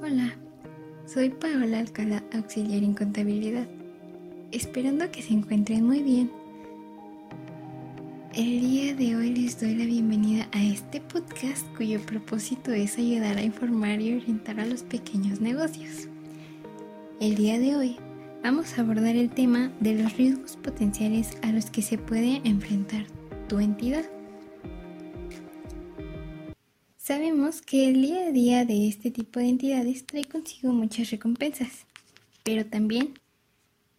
Hola, soy Paola Alcalá, auxiliar en contabilidad, esperando que se encuentren muy bien. El día de hoy les doy la bienvenida a este podcast cuyo propósito es ayudar a informar y orientar a los pequeños negocios. El día de hoy vamos a abordar el tema de los riesgos potenciales a los que se puede enfrentar tu entidad. Sabemos que el día a día de este tipo de entidades trae consigo muchas recompensas, pero también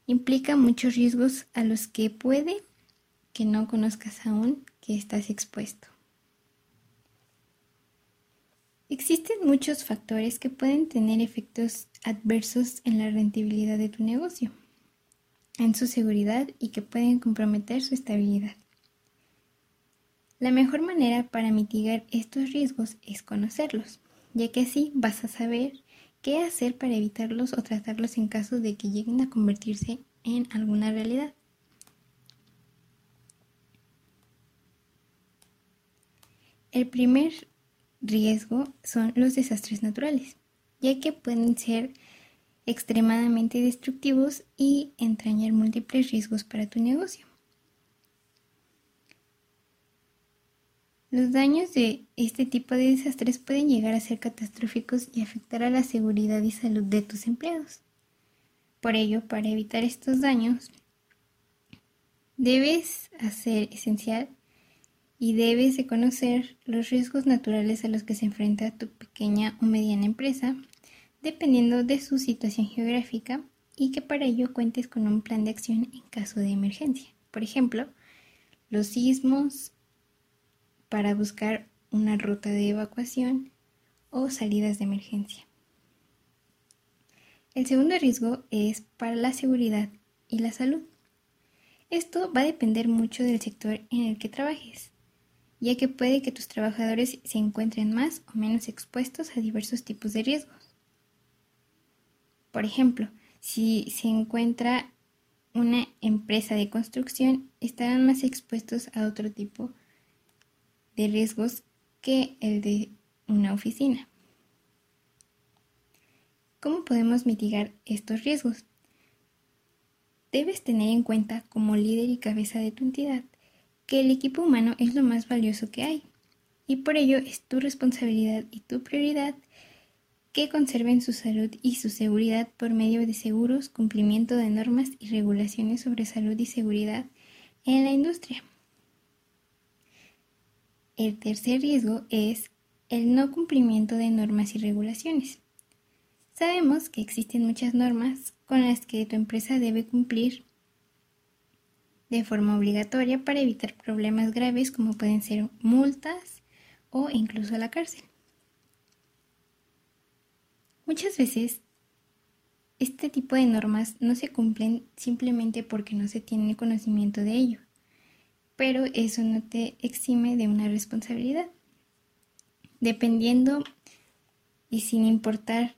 implica muchos riesgos a los que puede que no conozcas aún que estás expuesto. Existen muchos factores que pueden tener efectos adversos en la rentabilidad de tu negocio, en su seguridad y que pueden comprometer su estabilidad. La mejor manera para mitigar estos riesgos es conocerlos, ya que así vas a saber qué hacer para evitarlos o tratarlos en caso de que lleguen a convertirse en alguna realidad. El primer riesgo son los desastres naturales, ya que pueden ser extremadamente destructivos y entrañar múltiples riesgos para tu negocio. Los daños de este tipo de desastres pueden llegar a ser catastróficos y afectar a la seguridad y salud de tus empleados. Por ello, para evitar estos daños, debes hacer esencial y debes de conocer los riesgos naturales a los que se enfrenta tu pequeña o mediana empresa, dependiendo de su situación geográfica y que para ello cuentes con un plan de acción en caso de emergencia. Por ejemplo, los sismos, para buscar una ruta de evacuación o salidas de emergencia. El segundo riesgo es para la seguridad y la salud. Esto va a depender mucho del sector en el que trabajes, ya que puede que tus trabajadores se encuentren más o menos expuestos a diversos tipos de riesgos. Por ejemplo, si se encuentra una empresa de construcción, estarán más expuestos a otro tipo de riesgos que el de una oficina. ¿Cómo podemos mitigar estos riesgos? Debes tener en cuenta como líder y cabeza de tu entidad que el equipo humano es lo más valioso que hay y por ello es tu responsabilidad y tu prioridad que conserven su salud y su seguridad por medio de seguros, cumplimiento de normas y regulaciones sobre salud y seguridad en la industria. El tercer riesgo es el no cumplimiento de normas y regulaciones. Sabemos que existen muchas normas con las que tu empresa debe cumplir de forma obligatoria para evitar problemas graves como pueden ser multas o incluso la cárcel. Muchas veces este tipo de normas no se cumplen simplemente porque no se tiene conocimiento de ello pero eso no te exime de una responsabilidad. Dependiendo y sin importar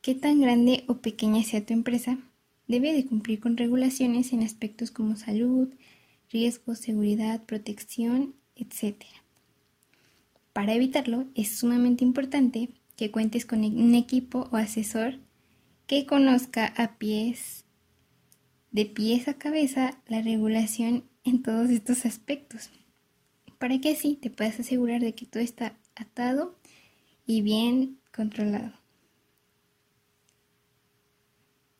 qué tan grande o pequeña sea tu empresa, debe de cumplir con regulaciones en aspectos como salud, riesgos, seguridad, protección, etc. Para evitarlo, es sumamente importante que cuentes con un equipo o asesor que conozca a pies, de pies a cabeza, la regulación en todos estos aspectos, para que así te puedas asegurar de que todo está atado y bien controlado.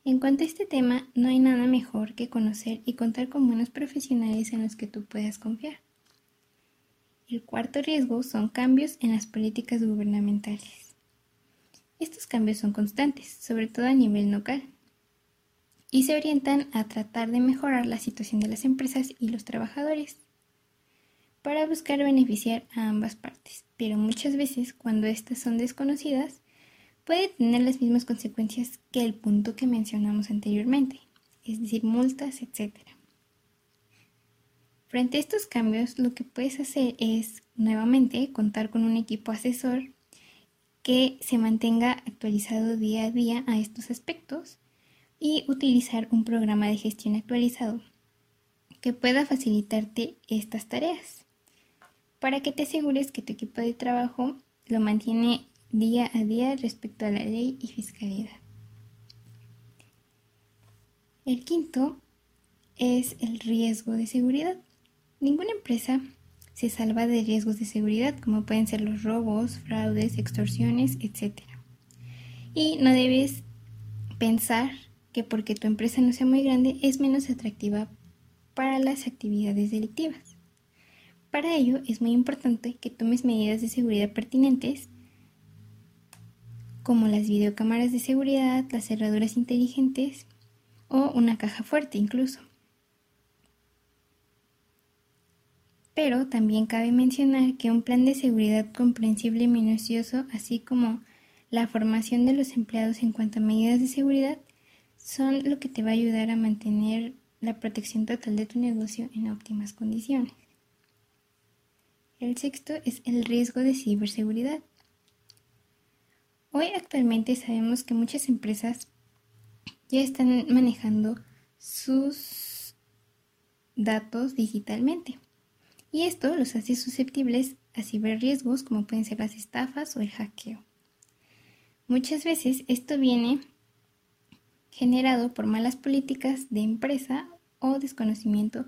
En cuanto a este tema, no hay nada mejor que conocer y contar con buenos profesionales en los que tú puedas confiar. El cuarto riesgo son cambios en las políticas gubernamentales. Estos cambios son constantes, sobre todo a nivel local, y se orientan a tratar de mejorar la situación de las empresas y los trabajadores para buscar beneficiar a ambas partes, pero muchas veces cuando estas son desconocidas puede tener las mismas consecuencias que el punto que mencionamos anteriormente, es decir, multas, etc. Frente a estos cambios, lo que puedes hacer es nuevamente contar con un equipo asesor que se mantenga actualizado día a día a estos aspectos y utilizar un programa de gestión actualizado que pueda facilitarte estas tareas para que te asegures que tu equipo de trabajo lo mantiene día a día respecto a la ley y fiscalidad. El quinto es el riesgo de seguridad. Ninguna empresa se salva de riesgos de seguridad como pueden ser los robos, fraudes, extorsiones, etc. Y no debes pensar que porque tu empresa no sea muy grande es menos atractiva para las actividades delictivas. Para ello es muy importante que tomes medidas de seguridad pertinentes como las videocámaras de seguridad, las cerraduras inteligentes o una caja fuerte incluso. Pero también cabe mencionar que un plan de seguridad comprensible y minucioso, así como la formación de los empleados en cuanto a medidas de seguridad, son lo que te va a ayudar a mantener la protección total de tu negocio en óptimas condiciones. El sexto es el riesgo de ciberseguridad. Hoy actualmente sabemos que muchas empresas ya están manejando sus datos digitalmente y esto los hace susceptibles a ciberriesgos como pueden ser las estafas o el hackeo. Muchas veces esto viene generado por malas políticas de empresa o desconocimiento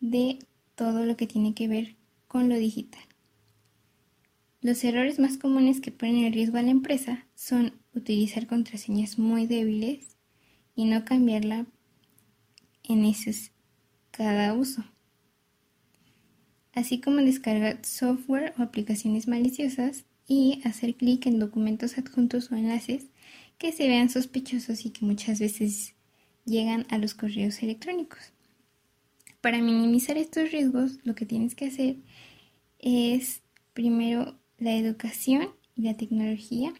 de todo lo que tiene que ver con lo digital. Los errores más comunes que ponen en riesgo a la empresa son utilizar contraseñas muy débiles y no cambiarla en esos cada uso así como descargar software o aplicaciones maliciosas y hacer clic en documentos adjuntos o enlaces que se vean sospechosos y que muchas veces llegan a los correos electrónicos. Para minimizar estos riesgos, lo que tienes que hacer es primero la educación y la tecnología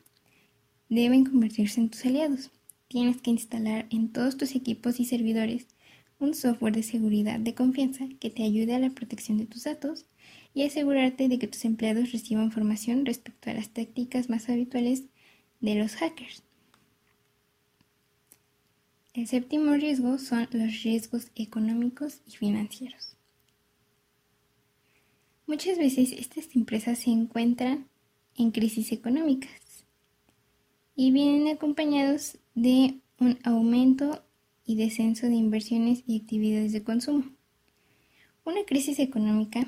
deben convertirse en tus aliados. Tienes que instalar en todos tus equipos y servidores un software de seguridad de confianza que te ayude a la protección de tus datos y asegurarte de que tus empleados reciban información respecto a las tácticas más habituales de los hackers. El séptimo riesgo son los riesgos económicos y financieros. Muchas veces estas empresas se encuentran en crisis económicas y vienen acompañados de un aumento y descenso de inversiones y actividades de consumo. Una crisis económica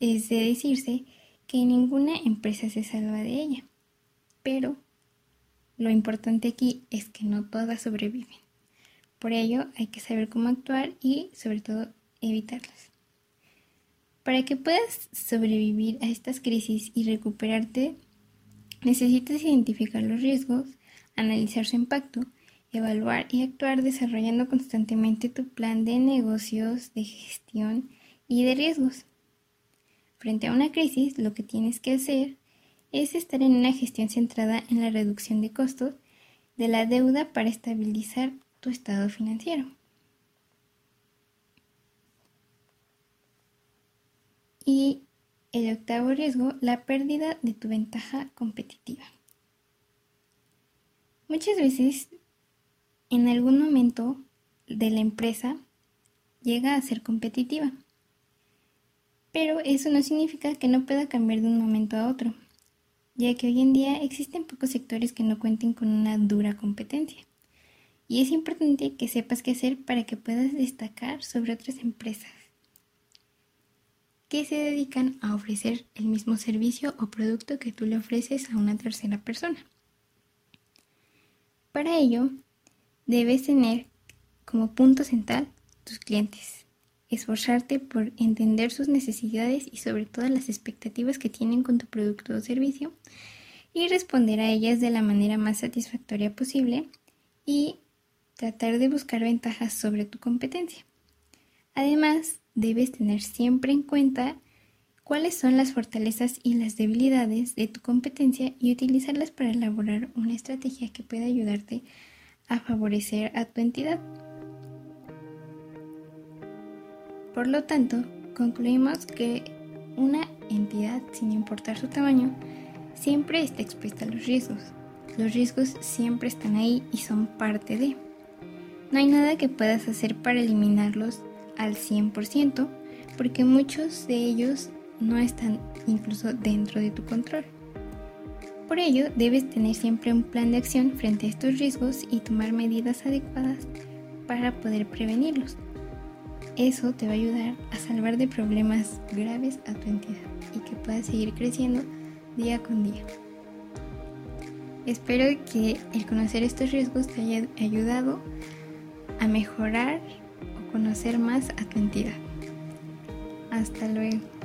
es de decirse que ninguna empresa se salva de ella, pero lo importante aquí es que no todas sobreviven. Por ello hay que saber cómo actuar y sobre todo evitarlas. Para que puedas sobrevivir a estas crisis y recuperarte, necesitas identificar los riesgos, analizar su impacto, evaluar y actuar desarrollando constantemente tu plan de negocios, de gestión y de riesgos. Frente a una crisis, lo que tienes que hacer es estar en una gestión centrada en la reducción de costos de la deuda para estabilizar tu estado financiero. Y el octavo riesgo, la pérdida de tu ventaja competitiva. Muchas veces, en algún momento de la empresa, llega a ser competitiva. Pero eso no significa que no pueda cambiar de un momento a otro, ya que hoy en día existen pocos sectores que no cuenten con una dura competencia. Y es importante que sepas qué hacer para que puedas destacar sobre otras empresas que se dedican a ofrecer el mismo servicio o producto que tú le ofreces a una tercera persona. Para ello, debes tener como punto central tus clientes, esforzarte por entender sus necesidades y sobre todo las expectativas que tienen con tu producto o servicio y responder a ellas de la manera más satisfactoria posible y tratar de buscar ventajas sobre tu competencia. Además, debes tener siempre en cuenta cuáles son las fortalezas y las debilidades de tu competencia y utilizarlas para elaborar una estrategia que pueda ayudarte a favorecer a tu entidad. Por lo tanto, concluimos que una entidad, sin importar su tamaño, siempre está expuesta a los riesgos. Los riesgos siempre están ahí y son parte de. No hay nada que puedas hacer para eliminarlos al 100%, porque muchos de ellos no están incluso dentro de tu control. Por ello, debes tener siempre un plan de acción frente a estos riesgos y tomar medidas adecuadas para poder prevenirlos. Eso te va a ayudar a salvar de problemas graves a tu entidad y que puedas seguir creciendo día con día. Espero que el conocer estos riesgos te haya ayudado a mejorar o conocer más a tu entidad. Hasta luego.